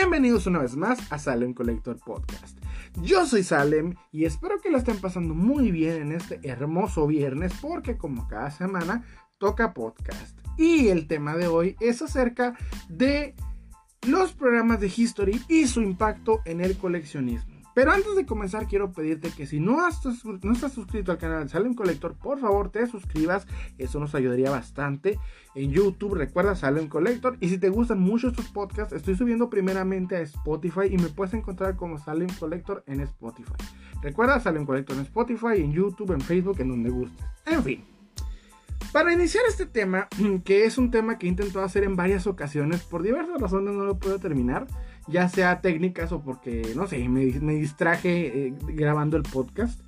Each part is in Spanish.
Bienvenidos una vez más a Salem Collector Podcast. Yo soy Salem y espero que lo estén pasando muy bien en este hermoso viernes porque como cada semana toca podcast. Y el tema de hoy es acerca de los programas de History y su impacto en el coleccionismo. Pero antes de comenzar quiero pedirte que si no, estás, suscrito al canal Salem Collector, por favor te suscribas, eso nos ayudaría bastante. En YouTube recuerda Salem Collector y si te gustan mucho estos podcasts, estoy subiendo primeramente a Spotify y me puedes encontrar como Salem Collector en Spotify. Recuerda Salem Collector en Spotify, en YouTube, en Facebook, en donde guste. En fin. Para iniciar este tema, que es un tema que he intentado hacer en varias ocasiones, por diversas razones no lo puedo terminar ya sea técnicas o porque, no sé, me, distraje eh, grabando el podcast.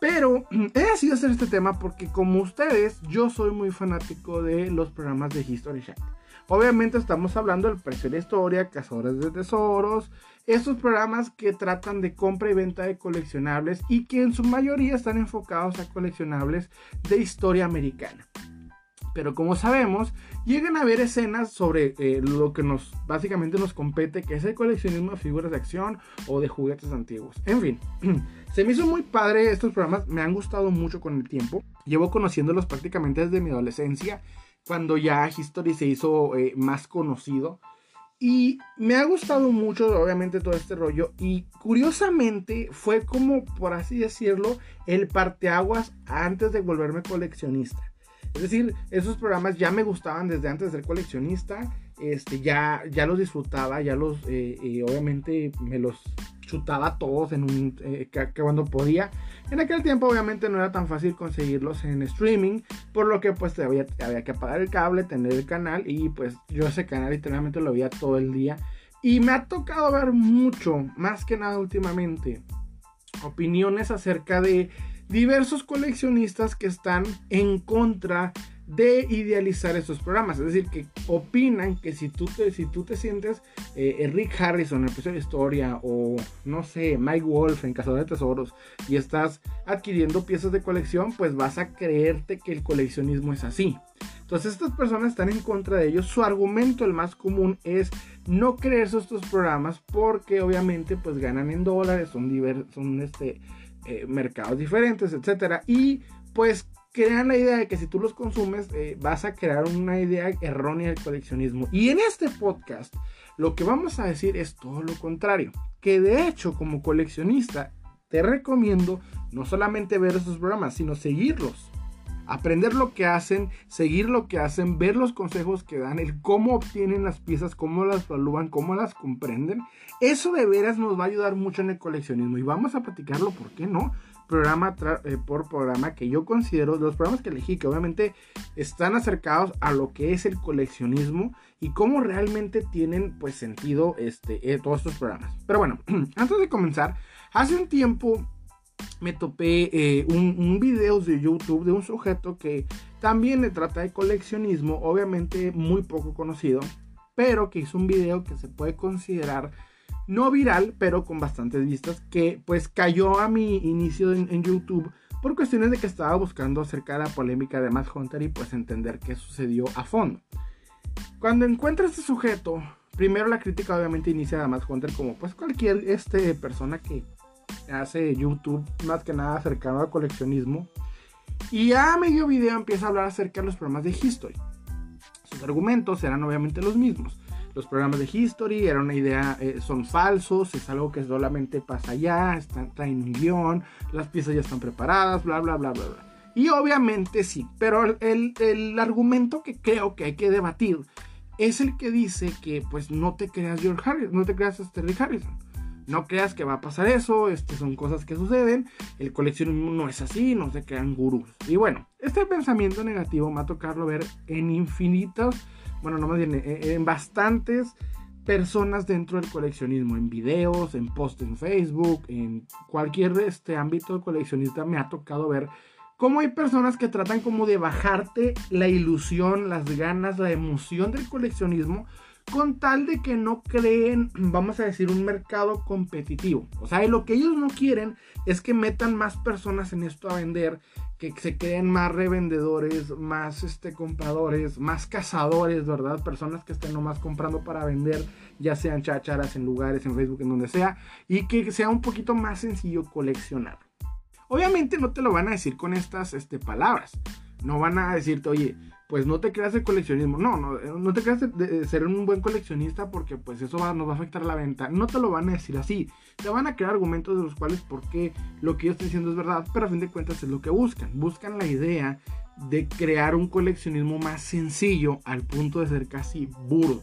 Pero he decidido hacer este tema porque como ustedes, yo soy muy fanático de los programas de History Channel. Obviamente estamos hablando del precio de la historia, cazadores de tesoros, estos programas que tratan de compra y venta de coleccionables y que en su mayoría están enfocados a coleccionables de historia americana. Pero como sabemos, llegan a haber escenas sobre eh, lo que nos básicamente nos compete, que es el coleccionismo de figuras de acción o de juguetes antiguos. En fin, se me hizo muy padre estos programas, me han gustado mucho con el tiempo. Llevo conociéndolos prácticamente desde mi adolescencia, cuando ya History se hizo eh, más conocido. Y me ha gustado mucho, obviamente, todo este rollo. Y curiosamente fue como, por así decirlo, el parteaguas antes de volverme coleccionista. Es decir, esos programas ya me gustaban desde antes de ser coleccionista. Este, ya, ya los disfrutaba, ya los, eh, eh, obviamente me los chutaba todos en un, eh, que, cuando podía. En aquel tiempo obviamente no era tan fácil conseguirlos en streaming, por lo que pues había, había que apagar el cable, tener el canal y pues yo ese canal literalmente lo veía todo el día. Y me ha tocado ver mucho, más que nada últimamente, opiniones acerca de diversos coleccionistas que están en contra de idealizar estos programas. Es decir, que opinan que si tú te, si tú te sientes eh, Rick Harrison en el precio de historia o no sé, Mike Wolf en Cazador de Tesoros y estás adquiriendo piezas de colección, pues vas a creerte que el coleccionismo es así. Entonces estas personas están en contra de ellos. Su argumento, el más común, es no creerse estos programas porque obviamente pues ganan en dólares, son, son este, eh, mercados diferentes, etcétera. Y pues crean la idea de que si tú los consumes eh, vas a crear una idea errónea del coleccionismo. Y en este podcast lo que vamos a decir es todo lo contrario. Que de hecho como coleccionista te recomiendo no solamente ver esos programas, sino seguirlos aprender lo que hacen, seguir lo que hacen, ver los consejos que dan, el cómo obtienen las piezas, cómo las evalúan, cómo las comprenden. Eso de veras nos va a ayudar mucho en el coleccionismo y vamos a platicarlo, ¿por qué no? Programa eh, por programa que yo considero, los programas que elegí, que obviamente están acercados a lo que es el coleccionismo y cómo realmente tienen pues sentido este, eh, todos estos programas. Pero bueno, antes de comenzar, hace un tiempo me topé eh, un, video de YouTube de un sujeto que también le trata de coleccionismo, obviamente muy poco conocido, pero que hizo un video que se puede considerar no viral, pero con bastantes vistas, que pues cayó a mi inicio en, YouTube por cuestiones de que estaba buscando acerca de la polémica de Matt Hunter y pues entender qué sucedió a fondo. Cuando encuentra este sujeto, primero la crítica obviamente inicia a Matt Hunter como pues cualquier este, persona que hace YouTube más que nada cercano al coleccionismo. Y a medio video empieza a hablar acerca de los programas de History. Sus argumentos eran obviamente los mismos. Los programas de History eran una idea, eh, son falsos, es algo que solamente pasa allá, están, traen un guion, las piezas ya están preparadas, bla, bla, bla, bla, bla. Y obviamente sí, pero el, el, argumento que creo que hay que debatir es el que dice que pues no te creas George Harrison, no te creas este Rick Harrison. No creas que va a pasar eso, este, son cosas que suceden, el coleccionismo no es así, no se crean gurús. Y bueno, este pensamiento negativo me ha tocado ver en infinitas, bueno, no más bien, en, bastantes personas dentro del coleccionismo, en videos, en posts en Facebook, en cualquier este ámbito coleccionista me ha tocado ver cómo hay personas que tratan como de bajarte la ilusión, las ganas, la emoción del coleccionismo con tal de que no creen, vamos a decir, un mercado competitivo. O sea, lo que ellos no quieren es que metan más personas en esto a vender, que se creen más revendedores, más este, compradores, más cazadores, ¿verdad? Personas que estén nomás comprando para vender, ya sean chacharas en lugares, en Facebook, en donde sea, y que sea un poquito más sencillo coleccionar. Obviamente no te lo van a decir con estas este, palabras. No van a decirte, oye, pues no te creas de coleccionismo. No, no, no te creas de, ser un buen coleccionista porque pues eso nos va a afectar la venta. No te lo van a decir así. Te van a crear argumentos de los cuales porque lo que yo estoy diciendo es verdad, pero a fin de cuentas es lo que buscan. Buscan la idea de crear un coleccionismo más sencillo al punto de ser casi burdo.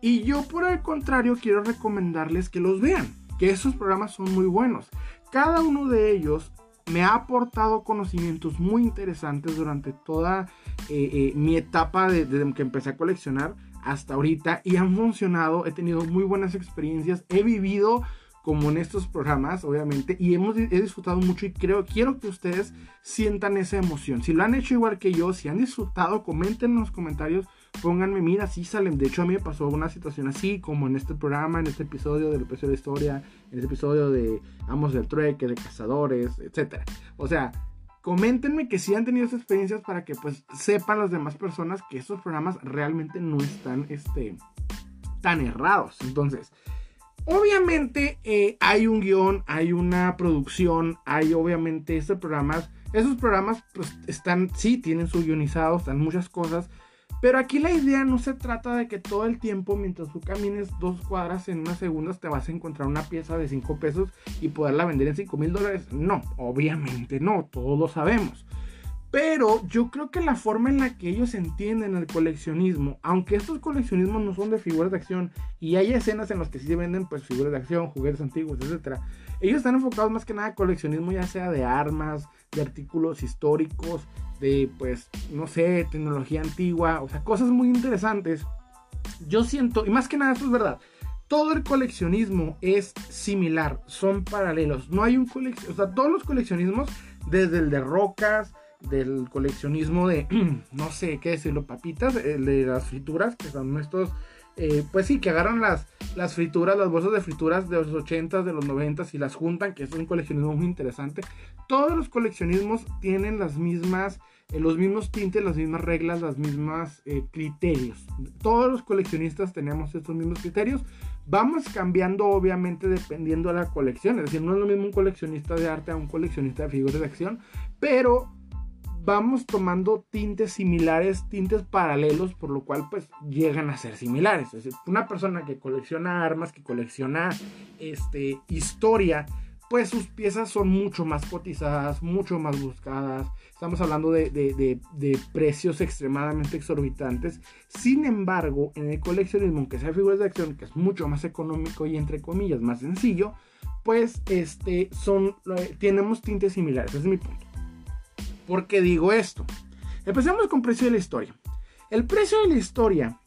Y yo por el contrario quiero recomendarles que los vean, que esos programas son muy buenos. Cada uno de ellos me ha aportado conocimientos muy interesantes durante toda eh, eh, mi etapa desde que empecé a coleccionar hasta ahorita y han funcionado, he tenido muy buenas experiencias, he vivido como en estos programas, obviamente, y hemos he disfrutado mucho y creo, quiero que ustedes sientan esa emoción. Si lo han hecho igual que yo, si han disfrutado, comenten en los comentarios pónganme, mira, sí salen. De hecho, a mí me pasó una situación así, como en este programa, en este episodio del precio de historia, en este episodio de Amos del Trueque, de Cazadores, etc. O sea, coméntenme que sí han tenido esas experiencias para que pues sepan las demás personas que estos programas realmente no están este, tan errados. Entonces, obviamente eh, hay un guion, hay una producción, hay obviamente estos programas. Esos programas pues están, sí, tienen su guionizado, están muchas cosas pero aquí la idea no se trata de que todo el tiempo, mientras tú camines dos cuadras en unas segundos, te vas a encontrar una pieza de 5 pesos y poderla vender en 5 mil dólares. No, obviamente no, todos lo sabemos. Pero yo creo que la forma en la que ellos entienden el coleccionismo, aunque estos coleccionismos no son de figuras de acción y hay escenas en las que sí se venden pues figuras de acción, juguetes antiguos, etc. Ellos están enfocados más que nada en coleccionismo ya sea de armas, de artículos históricos, de pues, no sé, tecnología antigua, o sea, cosas muy interesantes. Yo siento, y más que nada esto es verdad, todo el coleccionismo es similar, son paralelos. No hay un coleccionismo, o sea, todos los coleccionismos, desde el de rocas, del coleccionismo de, no sé qué decirlo, papitas, el de las frituras, que son estos, eh, pues sí, que agarran las, las frituras, las bolsas de frituras de los 80s, de los 90s y las juntan, que es un coleccionismo muy interesante. Todos los coleccionismos tienen las mismas, eh, los mismos tintes, las mismas reglas, las mismas eh, criterios. Todos los coleccionistas tenemos estos mismos criterios. Vamos cambiando obviamente dependiendo de la colección. Es decir, no es lo mismo un coleccionista de arte a un coleccionista de figuras de acción, pero vamos tomando tintes similares, tintes paralelos, por lo cual pues llegan a ser similares. Es decir, una persona que colecciona armas, que colecciona este, historia, pues sus piezas son mucho más cotizadas, mucho más buscadas. Estamos hablando de, de, precios extremadamente exorbitantes. Sin embargo, en el coleccionismo, aunque sea figuras de acción, que es mucho más económico y entre comillas más sencillo, pues este, son, eh, tenemos tintes similares. Ese es mi punto. ¿Por qué digo esto? Empecemos con Precio de la Historia. El Precio de la Historia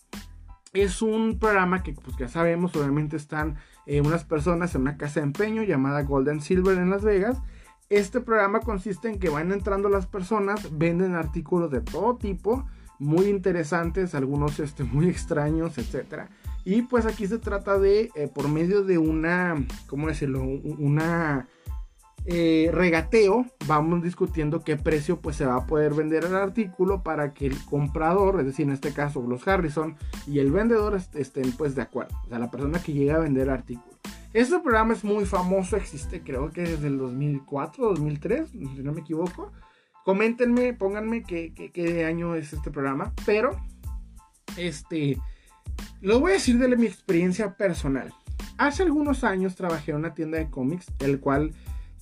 es un programa que, pues ya sabemos, obviamente están eh, unas personas en una casa de empeño llamada Golden Silver en Las Vegas. Este programa consiste en que van entrando las personas, venden artículos de todo tipo, muy interesantes, algunos este, muy extraños, etc. Y pues aquí se trata de, eh, por medio de una, ¿cómo decirlo? Una eh, regateo, vamos discutiendo qué precio pues se va a poder vender el artículo para que el comprador, es decir, en este caso los Harrison y el vendedor estén pues de acuerdo, o sea, la persona que llega a vender el artículo. Este programa es muy famoso, existe creo que desde el 2004, 2003, si no me equivoco. Coméntenme, pónganme qué, qué, año es este programa, pero este, lo voy a decir de mi experiencia personal. Hace algunos años trabajé en una tienda de cómics, el cual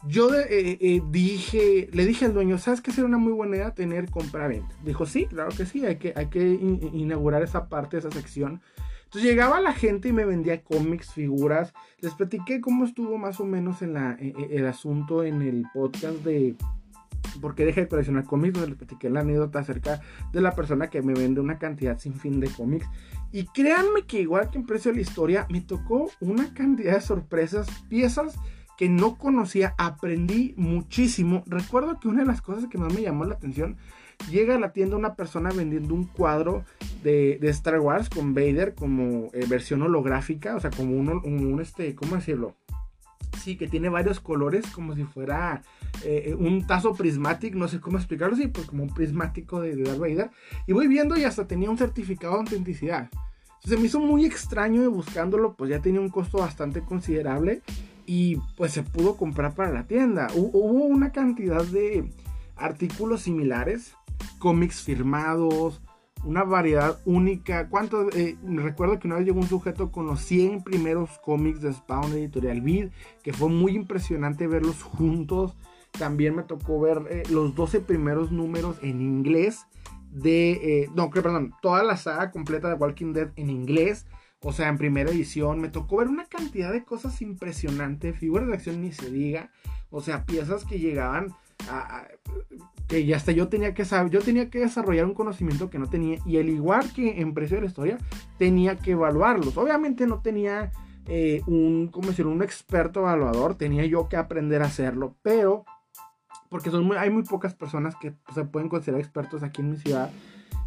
yo eh, eh, dije, le dije al dueño, ¿sabes qué sería una muy buena idea tener compra-venta? Dijo, sí, claro que sí, hay que, hay que inaugurar esa parte, esa sección. Entonces llegaba la gente y me vendía cómics, figuras. Les platiqué cómo estuvo más o menos en e, e, el asunto en el podcast de por qué dejé de coleccionar cómics, donde les platiqué la anécdota acerca de la persona que me vende una cantidad sin fin de cómics. Y créanme que igual que en precio de la historia, me tocó una cantidad de sorpresas, piezas que no conocía, aprendí muchísimo. Recuerdo que una de las cosas que más me llamó la atención, llega a la tienda una persona vendiendo un cuadro de, Star Wars con Vader como eh, versión holográfica, o sea, como un, un, este, ¿cómo decirlo? Sí, que tiene varios colores, como si fuera eh, un tazo prismático, no sé cómo explicarlo, sí, pues como un prismático de, de Darth Vader. Y voy viendo y hasta tenía un certificado de autenticidad. Se me hizo muy extraño y buscándolo, pues ya tenía un costo bastante considerable y pues se pudo comprar para la tienda. Hubo una cantidad de artículos similares, cómics firmados, una variedad única. ¿Cuánto? Eh, recuerdo que una vez llegó un sujeto con los 100 primeros cómics de Spawn Editorial Vid, que fue muy impresionante verlos juntos. También me tocó ver eh, los 12 primeros números en inglés de... Eh, no, perdón, toda la saga completa de Walking Dead en inglés. O sea, en primera edición. Me tocó ver una cantidad de cosas impresionantes. Figuras de acción ni se diga. O sea, piezas que llegaban a, que ya hasta yo tenía que saber, yo tenía que desarrollar un conocimiento que no tenía y al igual que en precio de la historia tenía que evaluarlos. Obviamente no tenía eh, un, ¿cómo decir? un experto evaluador, tenía yo que aprender a hacerlo, pero porque son hay muy pocas personas que se pueden considerar expertos aquí en mi ciudad.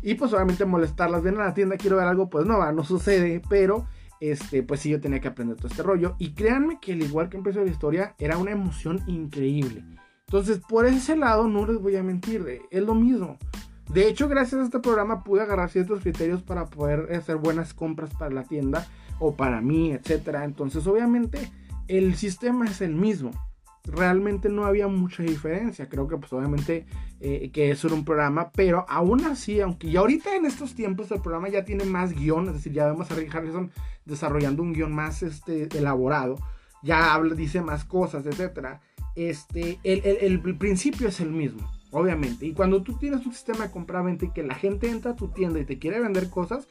Y pues obviamente molestarlas, ven a la tienda, quiero ver algo, pues no va, no sucede, pero este, pues sí yo tenía que aprender todo este rollo. Y créanme que al igual que de la historia, era una emoción increíble. Entonces, por ese lado, no les voy a mentir, es lo mismo. De hecho, gracias a este programa pude agarrar ciertos criterios para poder hacer buenas compras para la tienda o para mí, etcétera. Entonces, obviamente, el sistema es el mismo realmente no había mucha diferencia. Creo que pues obviamente eh, que eso era un programa, pero aún así, aunque ya ahorita en estos tiempos el programa ya tiene más guion, es decir, ya vemos a Rick Harrison desarrollando un guion más este, elaborado, ya habla, dice más cosas, etcétera. Este, el, el, el, principio es el mismo, obviamente. Y cuando tú tienes un sistema de compra-venta y que la gente entra a tu tienda y te quiere vender cosas,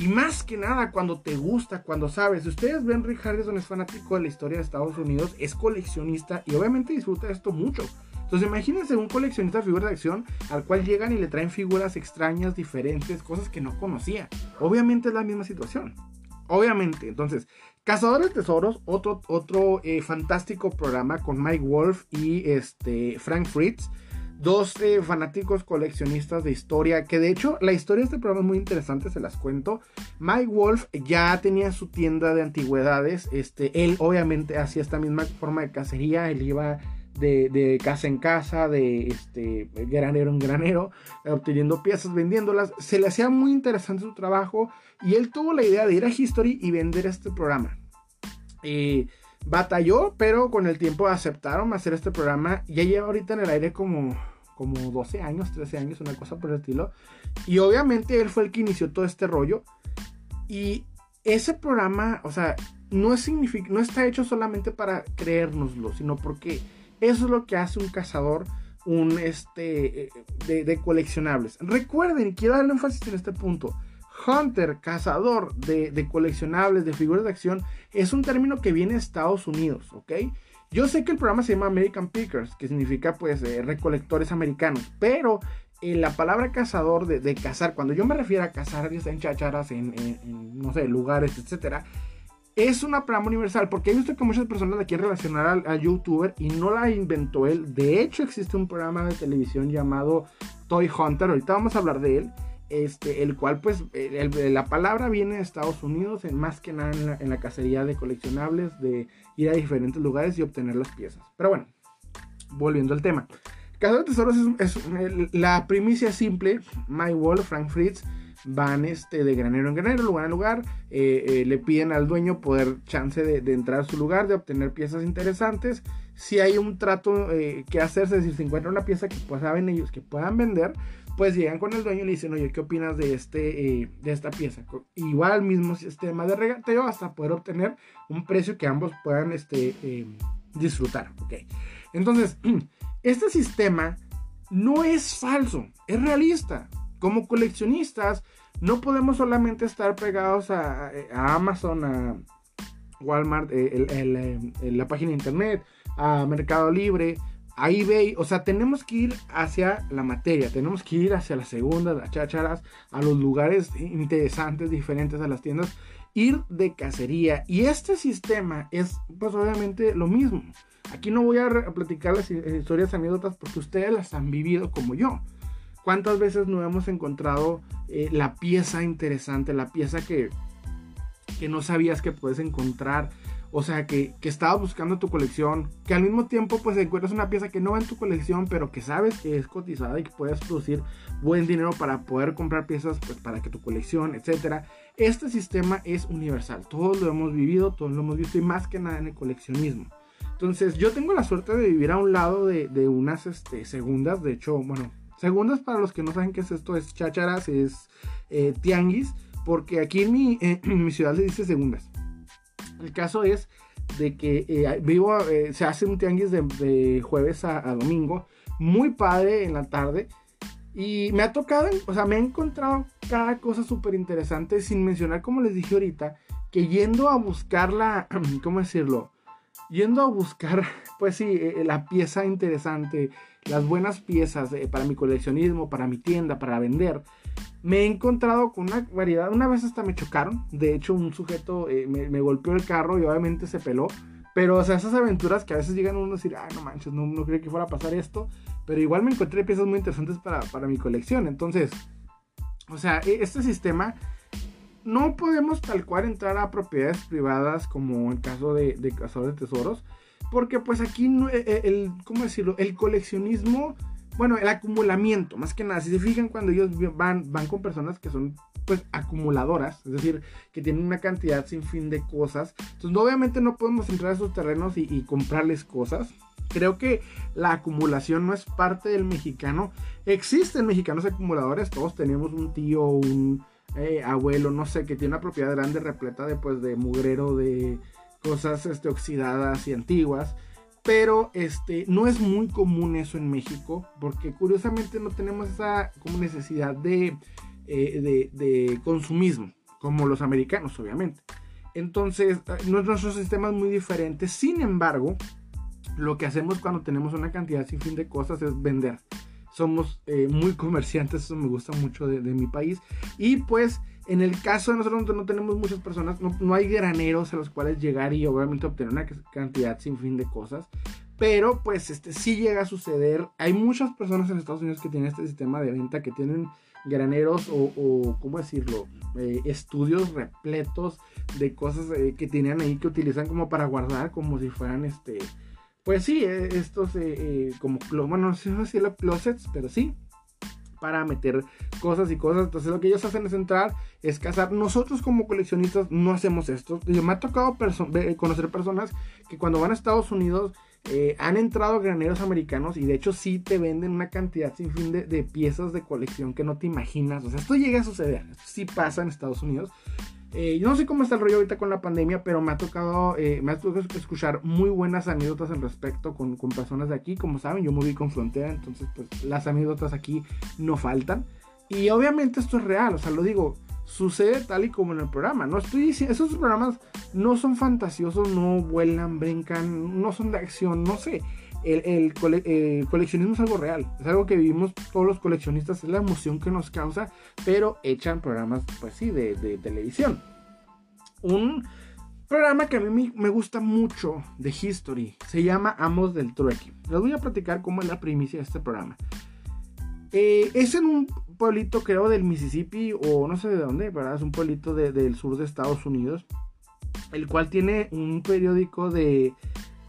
y más que nada cuando te gusta, cuando sabes. Si ustedes ven, Rick Harrison es fanático de la historia de Estados Unidos, es coleccionista y obviamente disfruta de esto mucho. Entonces imagínense un coleccionista de figuras de acción al cual llegan y le traen figuras extrañas, diferentes, cosas que no conocía. Obviamente es la misma situación. Obviamente. Entonces, Cazadores de Tesoros, otro, otro eh, fantástico programa con Mike Wolf y este, Frank Fritz dos eh, fanáticos coleccionistas de historia, que de hecho la historia de este programa es muy interesante, se las cuento. Mike Wolf ya tenía su tienda de antigüedades, este, él obviamente hacía esta misma forma de cacería, él iba de, casa en casa, de este, granero en granero, obteniendo piezas, vendiéndolas. Se le hacía muy interesante su trabajo y él tuvo la idea de ir a History y vender este programa. Eh, batalló, pero con el tiempo aceptaron hacer este programa. Ya lleva ahorita en el aire como como 12 años, 13 años, una cosa por el estilo. Y obviamente él fue el que inició todo este rollo. Y ese programa, o sea, no, es no está hecho solamente para creérnoslo, sino porque eso es lo que hace un cazador un este de, de coleccionables. Recuerden, quiero darle énfasis en este punto. Hunter, cazador de, de, coleccionables, de figuras de acción, es un término que viene de Estados Unidos, ¿ok? Yo sé que el programa se llama American Pickers, que significa pues eh, recolectores americanos, pero eh, la palabra cazador de, cazar, cuando yo me refiero a cazar en chacharas, en, no sé, lugares, etcétera, es una palabra universal, porque he visto que muchas personas la quieren relacionar al, youtuber y no la inventó él. De hecho, existe un programa de televisión llamado Toy Hunter, ahorita vamos a hablar de él este, el cual pues la palabra viene de Estados Unidos, en más que nada en la, cacería de coleccionables, de ir a diferentes lugares y obtener las piezas. Pero bueno, volviendo al tema. Cazador de Tesoros es, la primicia simple, My Wall, Frank Fritz, van este, de granero en granero, lugar en lugar, eh, eh, le piden al dueño poder chance de, entrar a su lugar, de obtener piezas interesantes. Si hay un trato eh, que hacerse, es si encuentra una pieza que pues, saben ellos que puedan vender, pues llegan con el dueño y le dicen, oye, ¿qué opinas de, este, de esta pieza? Igual mismo sistema de regateo hasta poder obtener un precio que ambos puedan este, disfrutar. ¿okay? Entonces, este sistema no es falso, es realista como coleccionistas no podemos solamente estar pegados a, Amazon, a Walmart, eh, eh, la página de internet, a Mercado Libre, a eBay. O sea, tenemos que ir hacia la materia, tenemos que ir hacia la segunda, las chacharas, a los lugares interesantes, diferentes a las tiendas. ir de cacería. Y este sistema es pues obviamente lo mismo. Aquí no voy a platicar las historias anécdotas porque ustedes las han vivido como yo. ¿Cuántas veces no hemos encontrado eh, la pieza interesante, la pieza que, que no sabías que puedes encontrar? O sea, que, que estabas buscando tu colección, que al mismo tiempo pues encuentras una pieza que no va en tu colección, pero que sabes que es cotizada y que puedes producir buen dinero para poder comprar piezas pues, para que tu colección, etc. Este sistema es universal, todos lo hemos vivido, todos lo hemos visto y más que nada en el coleccionismo. Entonces yo tengo la suerte de vivir a un lado de, de unas este, segundas, de hecho, bueno, segundas para los que no saben qué es esto, es chácharas, es eh, tianguis, porque aquí en mi, en mi ciudad se dice segundas. El caso es de que eh, vivo, eh, se hace un tianguis de, jueves a, domingo, muy padre en la tarde. Y me ha tocado, o sea, me he encontrado cada cosa súper interesante, sin mencionar, como les dije ahorita, que yendo a buscar la, ¿cómo decirlo? Yendo a buscar, pues sí, eh, la pieza interesante, las buenas piezas para mi coleccionismo, para mi tienda, para vender, me he encontrado con una variedad. Una vez hasta me chocaron. De hecho, un sujeto eh, me, golpeó el carro y obviamente se peló. Pero, o sea, esas aventuras que a veces llegan uno a decir, ah, no manches, no, no creí que fuera a pasar esto. Pero igual me encontré piezas muy interesantes para, para mi colección. Entonces, o sea, e, este sistema no podemos tal cual entrar a propiedades privadas como el caso de, de cazadores de tesoros. Porque pues aquí, no, e, e, el, ¿cómo decirlo? El coleccionismo bueno, el acumulamiento, más que nada, si se fijan cuando ellos van, van con personas que son pues acumuladoras, es decir, que tienen una cantidad sin fin de cosas, entonces obviamente no podemos entrar a esos terrenos y, comprarles cosas. Creo que la acumulación no es parte del mexicano. Existen mexicanos acumuladores, todos tenemos un tío, un eh, abuelo, no sé, que tiene una propiedad grande repleta de, pues, de mugrero, de cosas este, oxidadas y antiguas. Pero este, no es muy común eso en México, porque curiosamente no tenemos esa como necesidad de, eh, de, consumismo, como los americanos, obviamente. Entonces, eh, nuestro sistema es muy diferente. Sin embargo, lo que hacemos cuando tenemos una cantidad sin fin de cosas es vender. Somos eh, muy comerciantes, eso me gusta mucho de mi país. Y pues en el caso de nosotros no tenemos muchas personas, no, hay graneros a los cuales llegar y obviamente obtener una cantidad sin fin de cosas. Pero pues este sí llega a suceder. Hay muchas personas en Estados Unidos que tienen este sistema de venta, que tienen graneros o, ¿cómo decirlo? Eh, estudios repletos de cosas eh, que tienen ahí que utilizan como para guardar, como si fueran este... Pues sí, eh, estos como, bueno, no sé si los closets, pero sí, para meter cosas y cosas. Entonces lo que ellos hacen es entrar, es cazar. Nosotros como coleccionistas no hacemos esto. Yo me ha tocado conocer personas que cuando van a Estados Unidos eh, han entrado graneros americanos y de hecho sí te venden una cantidad sin fin de, de, piezas de colección que no te imaginas. O sea, esto llega a suceder. Esto sí pasa en Estados Unidos. Eh, yo no sé cómo está el rollo ahorita con la pandemia, pero me ha tocado, eh, me ha tocado escuchar muy buenas anécdotas al respecto con, con, personas de aquí. Como saben, yo me vi con frontera, entonces pues las anécdotas aquí no faltan. Y obviamente esto es real, o sea, lo digo, sucede tal y como en el programa. No estoy diciendo, esos programas no son fantasiosos, no vuelan, brincan, no son de acción, no sé. El, coleccionismo es algo real, es algo que vivimos todos los coleccionistas, es la emoción que nos causa, pero echan programas, pues sí, de, de televisión. Un programa que a mí me gusta mucho de History se llama Amos del Trueque. Les voy a platicar cómo es la primicia de este programa. Eh, es en un pueblito, creo, del Mississippi o no sé de dónde, ¿verdad? Es un pueblito del sur de Estados Unidos, el cual tiene un periódico de,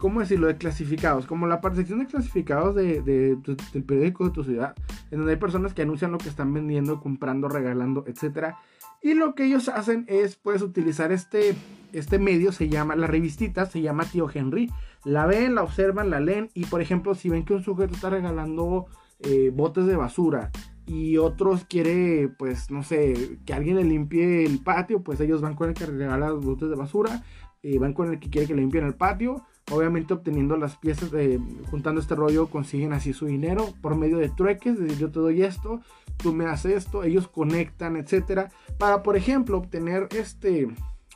¿cómo decirlo?, de clasificados, como la sección de clasificados de, del periódico de tu ciudad, en donde hay personas que anuncian lo que están vendiendo, comprando, regalando, etc. Y lo que ellos hacen es, puedes utilizar este, este medio, se llama, la revistita se llama Tío Henry, la ven, la observan, la leen, y por ejemplo, si ven que un sujeto está regalando eh, botes de basura y otros quiere, pues, no sé, que alguien le limpie el patio, pues ellos van con el que regala los botes de basura, y van con el que quiere que le limpien el patio, obviamente obteniendo las piezas, de, juntando este rollo, consiguen así su dinero por medio de trueques, es decir, yo te doy esto, tú me haces esto, ellos conectan, etcétera, para, por ejemplo, obtener este,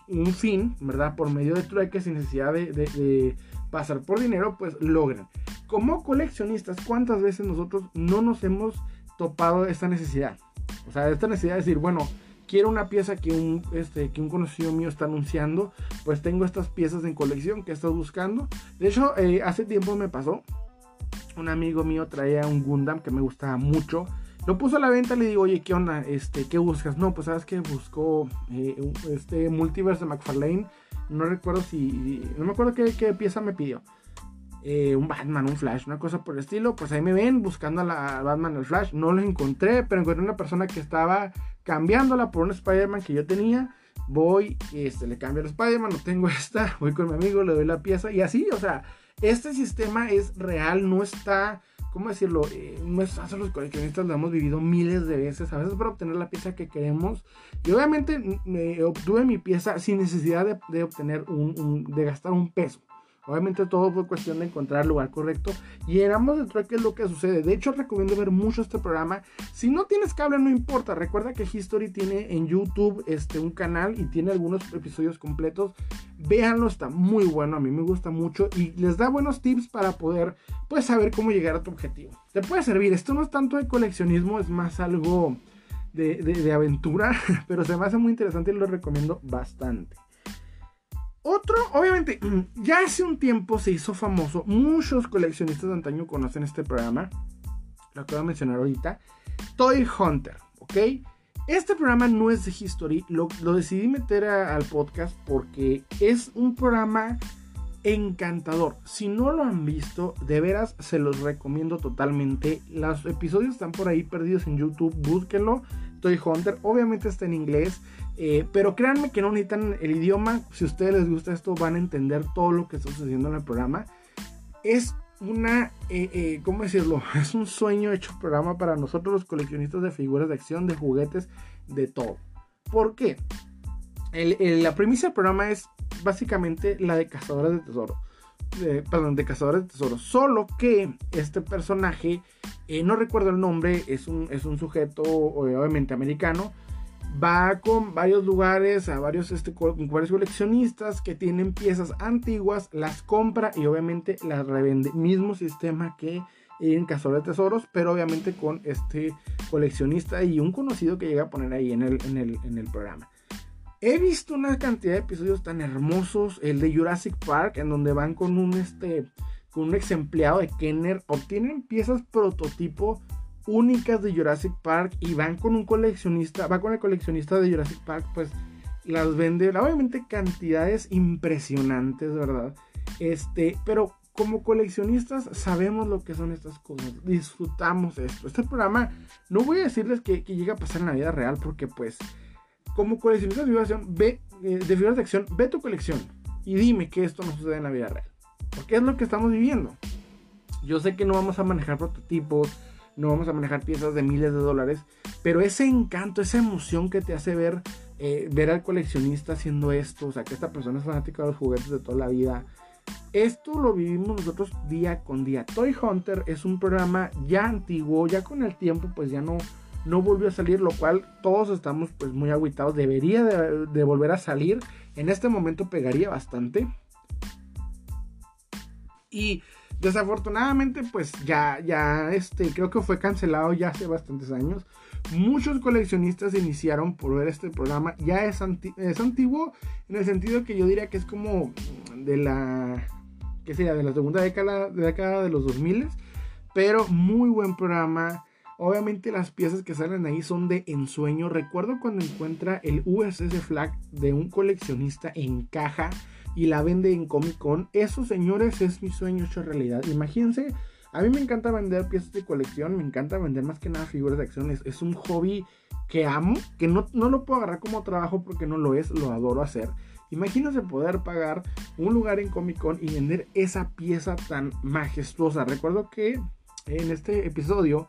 un fin, ¿verdad? Por medio de trueques sin necesidad de pasar por dinero, pues logran como coleccionistas, ¿cuántas veces nosotros no nos hemos topado esta necesidad? O sea, esta necesidad de decir, bueno, quiero una pieza que un, este, que un conocido mío está anunciando, pues tengo estas piezas en colección que estás buscando. De hecho, eh, hace tiempo me pasó, un amigo mío traía un Gundam que me gustaba mucho. Lo puso a la venta, le digo, oye, ¿qué onda? Este, ¿Qué buscas? No, pues sabes que buscó eh, este Multiverse de McFarlane. No recuerdo si. No me acuerdo qué, qué pieza me pidió. Eh, un Batman, un Flash, una cosa por el estilo. Pues ahí me ven buscando a la Batman, el Flash. No lo encontré, pero encontré una persona que estaba cambiándola por un Spider-Man que yo tenía. Voy, este, le cambio el Spider-Man, no tengo esta. Voy con mi amigo, le doy la pieza y así, o sea, este sistema es real, no está ¿cómo decirlo? Eh, nosotros los coleccionistas lo hemos vivido miles de veces, a veces para obtener la pieza que queremos. Y obviamente me obtuve mi pieza sin necesidad de, obtener un, de gastar un peso. Obviamente todo fue cuestión de encontrar el lugar correcto y éramos dentro de qué es lo que sucede. De hecho, recomiendo ver mucho este programa. Si no tienes cable, no importa. Recuerda que History tiene en YouTube este, un canal y tiene algunos episodios completos. Véanlo, está muy bueno. A mí me gusta mucho y les da buenos tips para poder pues, saber cómo llegar a tu objetivo. Te puede servir. Esto no es tanto de coleccionismo, es más algo de, de aventura, pero se me hace muy interesante y lo recomiendo bastante. Otro, obviamente, ya hace un tiempo se hizo famoso. Muchos coleccionistas de antaño conocen este programa. Lo acabo de mencionar ahorita. Toy Hunter, ¿ok? Este programa no es de History. Lo, decidí meter al podcast porque es un programa encantador. Si no lo han visto, de veras se los recomiendo totalmente. Los episodios están por ahí perdidos en YouTube. Búsquenlo. Toy Hunter. Obviamente está en inglés. Eh, pero créanme que no necesitan el idioma. Si a ustedes les gusta esto, van a entender todo lo que está sucediendo en el programa. Es una, eh, eh, ¿cómo decirlo? Es un sueño hecho programa para nosotros los coleccionistas de figuras de acción, de juguetes, de todo. ¿Por qué? la premisa del programa es básicamente la de cazadores de tesoros. perdón, de cazadores de tesoros. Solo que este personaje, no recuerdo el nombre, es un, es un sujeto obviamente americano va con varios lugares, a varios, este, varios coleccionistas que tienen piezas antiguas, las compra y obviamente las revende. Mismo sistema que en Cazador de Tesoros, pero obviamente con este coleccionista y un conocido que llega a poner ahí en el, en el, en el programa. He visto una cantidad de episodios tan hermosos, el de Jurassic Park, en donde van con un, este, con un ex empleado de Kenner, obtienen piezas prototipo únicas de Jurassic Park y van con un coleccionista, va con el coleccionista de Jurassic Park, pues las vende, obviamente cantidades impresionantes, ¿verdad? Este, pero como coleccionistas sabemos lo que son estas cosas, disfrutamos esto. Este programa, no voy a decirles que, llega a pasar en la vida real, porque pues, como coleccionista de figuras ve, eh, de figuras de acción, ve tu colección y dime que esto no sucede en la vida real. Porque es lo que estamos viviendo. Yo sé que no vamos a manejar prototipos, no vamos a manejar piezas de miles de dólares, pero ese encanto, esa emoción que te hace ver, eh, ver al coleccionista haciendo esto, o sea, que esta persona es fanática de los juguetes de toda la vida, esto lo vivimos nosotros día con día. Toy Hunter es un programa ya antiguo, ya con el tiempo pues ya no, no volvió a salir, lo cual todos estamos pues muy aguitados, debería de, de volver a salir, en este momento pegaría bastante. Y Desafortunadamente, pues ya, ya, este, creo que fue cancelado ya hace bastantes años. Muchos coleccionistas iniciaron por ver este programa. Ya es, es antiguo en el sentido que yo diría que es como de la, que sea, de la segunda década, de década de los 2000. Pero muy buen programa. Obviamente las piezas que salen ahí son de ensueño. Recuerdo cuando encuentra el USS Flag de un coleccionista en caja y la vende en Comic Con. Eso, señores, es mi sueño hecho realidad. Imagínense, a mí me encanta vender piezas de colección, me encanta vender más que nada figuras de acción. Es, un hobby que amo, que no, no lo puedo agarrar como trabajo porque no lo es, lo adoro hacer. Imagínense poder pagar un lugar en Comic Con y vender esa pieza tan majestuosa. Recuerdo que en este episodio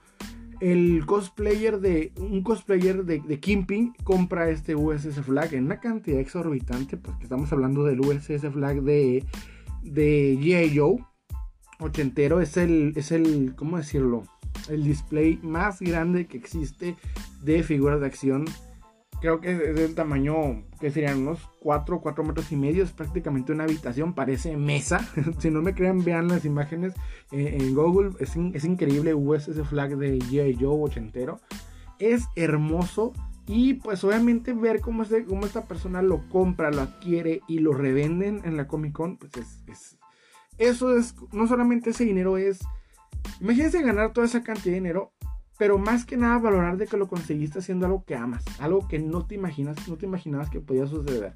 el cosplayer de un cosplayer de, de compra este USS Flag en una cantidad exorbitante, pues que estamos hablando del USS Flag de de G.I. Joe ochentero es el es el cómo decirlo el display más grande que existe de figuras de acción creo que es del tamaño que serían unos 4, 4 metros y medio. Es prácticamente una habitación, parece mesa. si no me crean, vean las imágenes eh, en Google. Es, increíble. USS Flag de G.I. Joe ochentero. Es hermoso Y pues obviamente ver cómo, cómo esta persona lo compra, lo adquiere y lo revenden en la Comic Con, pues es, es, eso es, no solamente ese dinero es, imagínense ganar toda esa cantidad de dinero, pero más que nada valorar de que lo conseguiste haciendo algo que amas, algo que no te imaginas, no te imaginabas que podía suceder.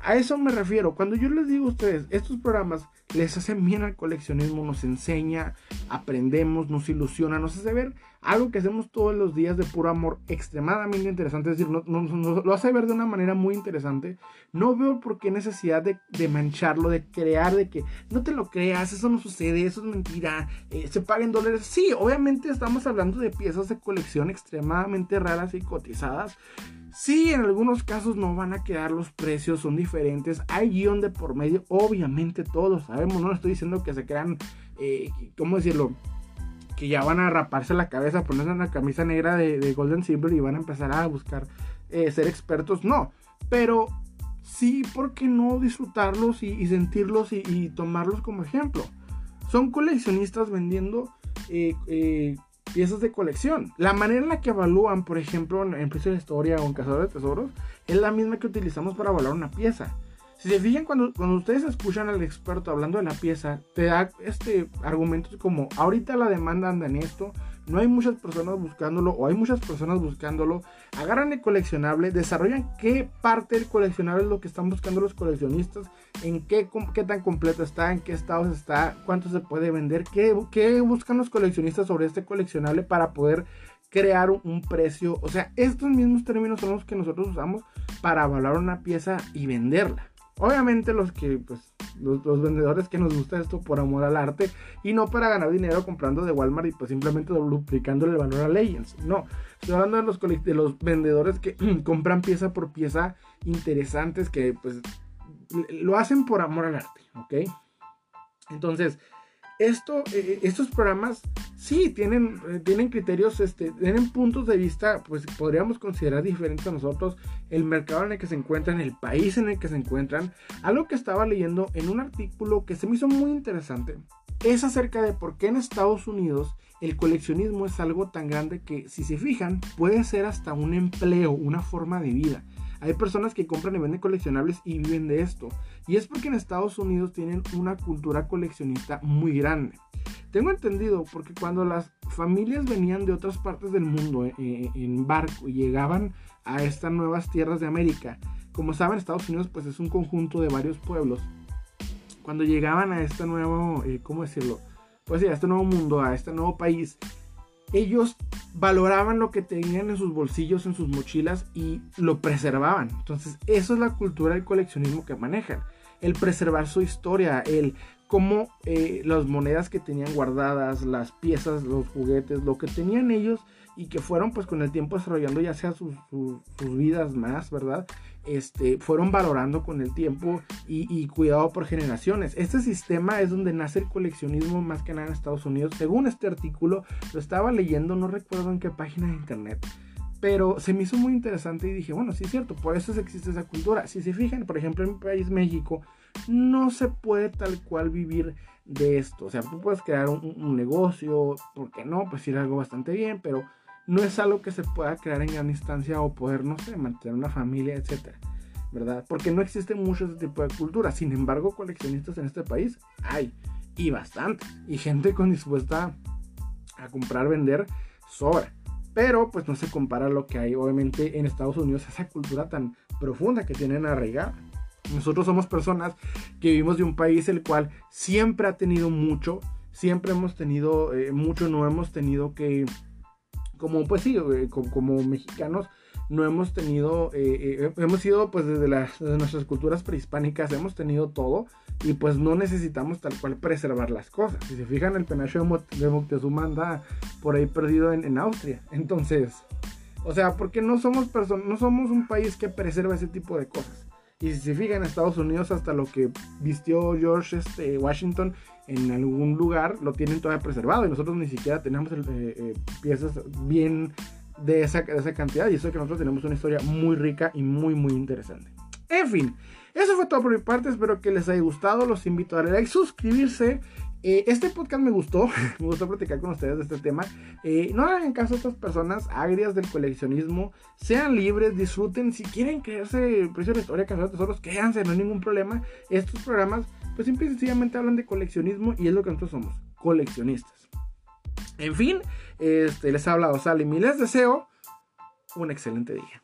A eso me refiero. Cuando yo les digo a ustedes, estos programas les hacen bien al coleccionismo, nos enseña, aprendemos, nos ilusiona, nos hace ver algo que hacemos todos los días de puro amor, extremadamente interesante. Es decir, nos, lo hace ver de una manera muy interesante. No veo por qué necesidad de, mancharlo, de crear, de que no te lo creas, eso no sucede, eso es mentira, eh, se paguen dólares. Sí, obviamente estamos hablando de piezas de colección extremadamente raras y cotizadas Sí, en algunos casos no van a quedar los precios, son diferentes. Hay guion de por medio, obviamente todos sabemos. No estoy diciendo que se crean, eh, ¿cómo decirlo? Que ya van a raparse la cabeza, ponerse una camisa negra de, Golden Silver y van a empezar a buscar eh, ser expertos. No, pero sí, ¿por qué no disfrutarlos y, sentirlos y, tomarlos como ejemplo? Son coleccionistas vendiendo eh, piezas de colección. La manera en la que evalúan, por ejemplo, en, Precio de Historia o en Cazador de Tesoros, es la misma que utilizamos para evaluar una pieza. Si se fijan, cuando, cuando ustedes escuchan al experto hablando de la pieza, te da este argumentos como, ahorita la demanda anda en esto, no hay muchas personas buscándolo o hay muchas personas buscándolo, agarran el coleccionable, desarrollan qué parte del coleccionable es lo que están buscando los coleccionistas, en qué, qué tan completo está, en qué estado está, cuánto se puede vender, qué, qué buscan los coleccionistas sobre este coleccionable para poder crear un precio. O sea, estos mismos términos son los que nosotros usamos para evaluar una pieza y venderla. Obviamente los que, pues, los, vendedores que nos gusta esto por amor al arte y no para ganar dinero comprando de Walmart y pues simplemente duplicando el valor a Legends. No, estoy hablando los, de los vendedores que compran pieza por pieza interesantes que pues lo hacen por amor al arte, ¿ok? Entonces, eh, estos programas sí tienen, eh, criterios, este, tienen puntos de vista, pues podríamos considerar diferentes a nosotros, el mercado en el que se encuentran, el país en el que se encuentran. Algo que estaba leyendo en un artículo que se me hizo muy interesante es acerca de por qué en Estados Unidos el coleccionismo es algo tan grande que, si se fijan, puede ser hasta un empleo, una forma de vida. Hay personas que compran y venden coleccionables y viven de esto. Y es porque en Estados Unidos tienen una cultura coleccionista muy grande. Tengo entendido porque cuando las familias venían de otras partes del mundo eh, eh, en barco y llegaban a estas nuevas tierras de América, como saben Estados Unidos pues es un conjunto de varios pueblos. Cuando llegaban a este nuevo, eh, ¿cómo decirlo? Pues sí, a este nuevo mundo, a este nuevo país, ellos valoraban lo que tenían en sus bolsillos, en sus mochilas y lo preservaban. Entonces, eso es la cultura del coleccionismo que manejan. El preservar su historia, el cómo eh, las monedas que tenían guardadas, las piezas, los juguetes, lo que tenían ellos y que fueron pues con el tiempo desarrollando ya sea sus, vidas más, ¿verdad? Este, fueron valorando con el tiempo y, cuidado por generaciones. Este sistema es donde nace el coleccionismo más que nada en Estados Unidos. Según este artículo, lo estaba leyendo, no recuerdo en qué página de internet. Pero se me hizo muy interesante y dije, bueno, sí es cierto, por eso existe esa cultura. Si se fijan, por ejemplo, en mi país, México, no se puede tal cual vivir de esto. O sea, tú puedes crear un, negocio, ¿por qué no? Pues ir algo bastante bien, pero no es algo que se pueda crear en gran instancia o poder, no sé, mantener una familia, etcétera. ¿Verdad? Porque no existe mucho ese tipo de cultura. Sin embargo, coleccionistas en este país hay. Y bastante. Y gente con dispuesta a comprar, vender, sobra. Pero pues no se compara lo que hay obviamente en Estados Unidos, esa cultura tan profunda que tienen arraigada. Nosotros somos personas que vivimos de un país el cual siempre ha tenido mucho, siempre hemos tenido eh, mucho, no hemos tenido que, como pues sí, eh, como, mexicanos, no hemos tenido, eh, hemos sido pues desde, las, nuestras culturas prehispánicas, hemos tenido todo y pues no necesitamos tal cual preservar las cosas. Si se fijan, el penacho de, Moctezuma anda por ahí perdido en, en Austria. Entonces, o sea, porque no somos no somos un país que preserva ese tipo de cosas. Y si se fijan, en Estados Unidos hasta lo que vistió George este, Washington en algún lugar lo tienen todavía preservado. Y nosotros ni siquiera tenemos eh, eh, piezas bien de esa, de esa cantidad. Y eso que nosotros tenemos una historia muy rica y muy muy interesante. En fin, eso fue todo por mi parte, espero que les haya gustado, los invito a darle like, suscribirse Eh, este podcast me gustó, me gustó platicar con ustedes de este tema. Eh, no hagan caso a estas personas agrias del coleccionismo, sean libres, disfruten. Si quieren creerse precio de la historia, cazar tesoros, créanse, no hay ningún problema. Estos programas, pues simple y sencillamente hablan de coleccionismo y es lo que nosotros somos, coleccionistas. En fin, este, les ha hablado Salim y les deseo un excelente día.